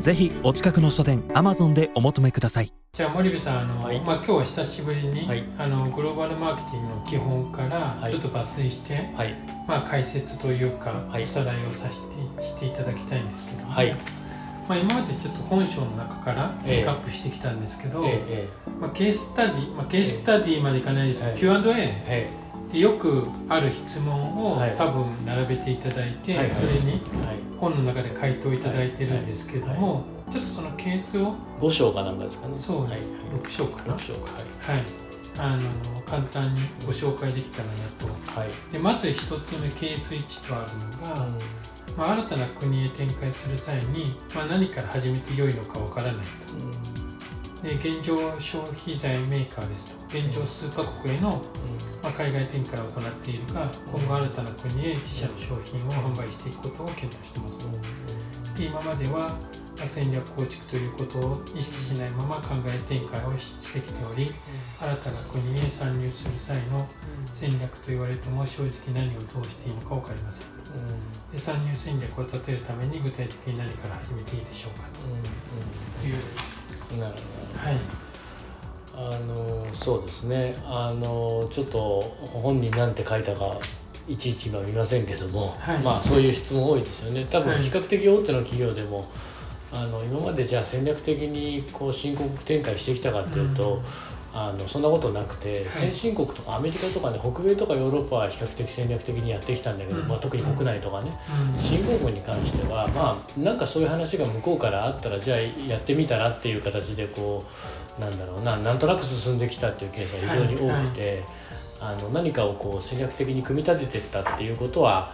ぜひお近くの書店アマゾンでお求めください。じゃあ森部さんあの、はい。まあ、今日は久しぶりに、はい。あのグローバルマーケティングの基本からはい。ちょっと抜粋して、はい。まあ、解説というか、はい。おさらいをさせてしていただきたいんですけども、はい。まあ、今までちょっと本書の中からピえ。えックアップしてきたんですけど、ええまあ、ケーススタディ、まあ、ケーススタディまでいかないですけど、はい Q&A えでよくある質問を、はい。多分並べていただいて、はいはい。それに本の中で回答いただいてるんですけども、ちょっとそのケースを五章かなんかですかね。そう、はいはい。6章かな。六章か。はい。はい。あの簡単にご紹介できたらなと。はい。でまず1つ目ケース1とあるのが、まあ、新たな国へ展開する際に、まあ、何から始めて良いのかわからないと。で現状消費財メーカーですと現状数カ国への、まあ、海外展開を行っているが今後新たな国へ自社の商品を販売していくことを検討しています。とで今まではまあ戦略構築ということを意識しないまま考え展開をししてきており新たな国へ参入する際の戦略と言われても正直何をどうしていいのか分かりません。で参入戦略を立てるために具体的に何から始めていいでしょうかと。いううん。なるはい。ほどあのそうですね。あのちょっと本に何て書いたかいちいち今見ませんけども、はい。まあそういう質問多いですよね。多はい。分比較的大手の企業でも、あの今までじゃあ戦略的にこう新興国展開してきたかっていうと、うんあのそんなことなくて、い。先進国とかアメリカとかね北米とかヨーロッパは比較的戦略的にやってきたんだけど、うん。まあ、特に国内とかね、うん。新興国に関してはまあなんかそういう話が向こうからあったらじゃあやってみたらっていう形でこうなんだろうななんとなく進んできたっていうケースが非常に多くて、あの何かをこう戦略的に組み立てていったっていうことは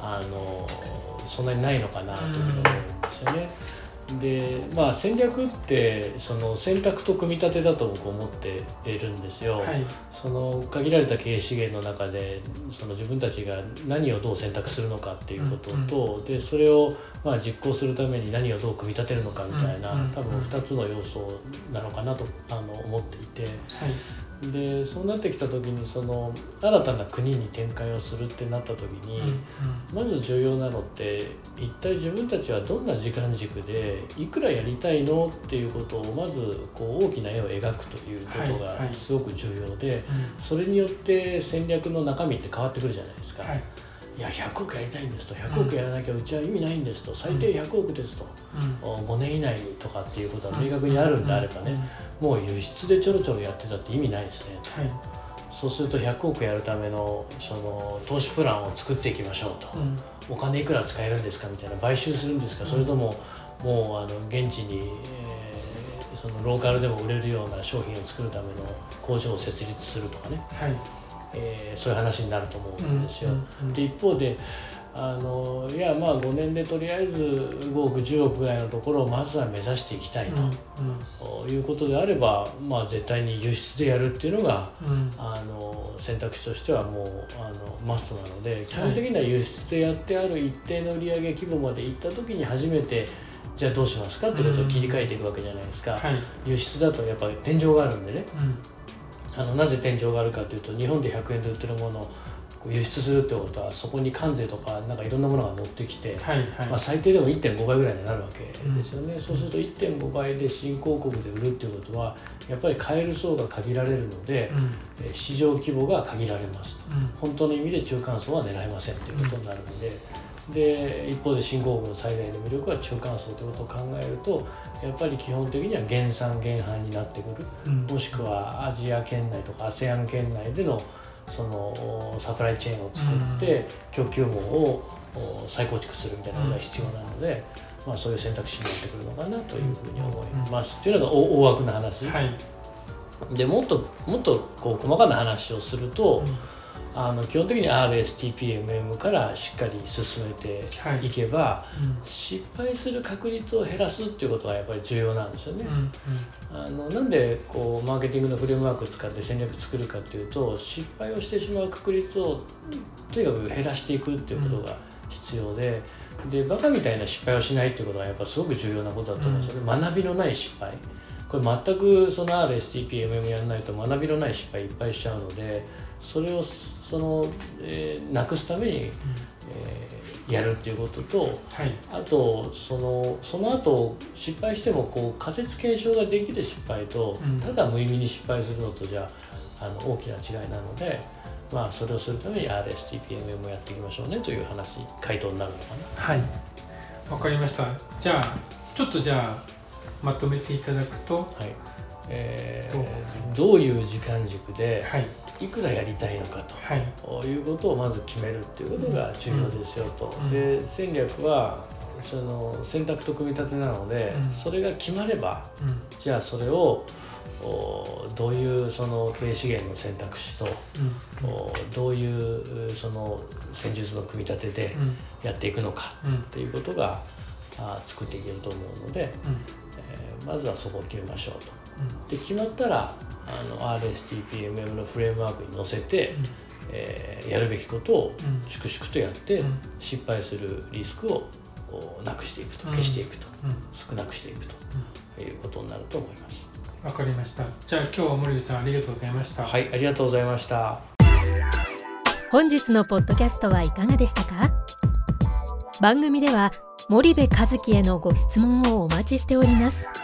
あのそんなにないのかなというふうに思うんですよね。でまあ戦略ってその選択と組み立てだと僕思っているんですよ。はい。その限られた経営資源の中でその自分たちが何をどう選択するのかっていうことと、でそれをまあ実行するために何をどう組み立てるのかみたいな、うんうん多分2つの要素なのかなとあの思っていて。はいでそうなってきた時にその新たな国に展開をするってなった時に、うんまず重要なのって一体自分たちはどんな時間軸でいくらやりたいのっていうことをまずこう大きな絵を描くということはいはい。がすごく重要で。うん。それによって戦略の中身って変わってくるじゃないですか、はいい、や100億やりたいんですと。100億やらなきゃうちは意味ないんですと。最低100億ですと、うん。お5年以内にとかっていうことは明確にあるんであればね、もう輸出でちょろちょろやってたって意味ないですね。はい。そうすると100億やるためのその投資プランを作っていきましょうと、うん。お金いくら使えるんですかみたいな買収するんですかそれとももうあの現地に、えーそのローカルでも売れるような商品を作るための工場を設立するとかね。はいえーそういう話になると思うんですよ。うんうんで一方であのいやまあ5年でとりあえず5億10億ぐらいのところをまずは目指していきたいうんと、いうことであれば、まあ、絶対に輸出でやるっていうのがうん。うんあの選択肢としてはもうあのマストなので基本的には輸出でやってある一定の売上規模までいった時に初めてじゃあどうしますかってことを切り替えていくわけじゃないですか。はい。輸出だとやっぱり天井があるんでね。うんあのなぜ天井があるかというと日本で100円で売ってるものを輸出するってことはそこに関税とかなんかいろんなものが乗ってきて、はいはい。まあ、最低でも1.5倍ぐらいになるわけですよね、そうすると1.5倍で新興国で売るっていうことはやっぱり買える層が限られるので、うん。えー市場規模が限られますと。うん。本当の意味で中間層は狙えませんということになるんで。で一方で新興国の最大の魅力は中間層ということを考えるとやっぱり基本的には減産減販になってくる。うん。もしくはアジア圏内とか ASEAN 圏内でのそのサプライチェーンを作って供給網をお再構築するみたいなことが必要なので、まあ、そういう選択肢になってくるのかなというふうに思います。っていうのが大大枠な話、はい。でもっともっとこう細かな話をすると、あの基本的に RSTPMM からしっかり進めていけば、はいうん、失敗する確率を減らすっていうことがやっぱり重要なんですよね。うん、あのなんでこうマーケティングのフレームワークを使って戦略作るかっていうと失敗をしてしまう確率をとにかく減らしていくっていうことが必要で。でバカみたいな失敗をしないっていうことがやっぱすごく重要なことだと思うんですよね、学びのない失敗これ全くその RSTPMM やらないと学びのない失敗いっぱいしちゃうのでそれをその、えー、なくすために、うん、えー、やるっていうことと、はい、あとそのその後失敗してもこう仮説検証ができる失敗と、うん、ただ無意味に失敗するのとじゃあの大きな違いなので。まあ、それをするために RSTPMM をやっていきましょうねという話回答になるのかな。はい。わかりました。じゃあちょっとじゃあまとめていただくと、はいえー、どういう時間軸で、はい。いくらやりたいのかと、はい、いうことをまず決めるっていうことが重要ですよと。うん、で戦略はその選択と組み立てなので、うん、それが決まれば、うん、じゃあそれをどういうその経営資源の選択肢と、どういうその戦術の組み立てでやっていくのかっていうことが、あ作っていけると思うので、えー、まずはそこを決めましょうと。で決まったらあの RSTPMM のフレームワークに載せて、うん、えー、やるべきことを粛々とやって、うん、失敗するリスクをなくしていくと消していくと、うん、少なくしていくということになると思います。わかりました。じゃあ今日は森口さんありがとうございました。はい、ありがとうございました。本日のポッドキャストはいかがでしたか？番組では森部和樹へのご質問をお待ちしております。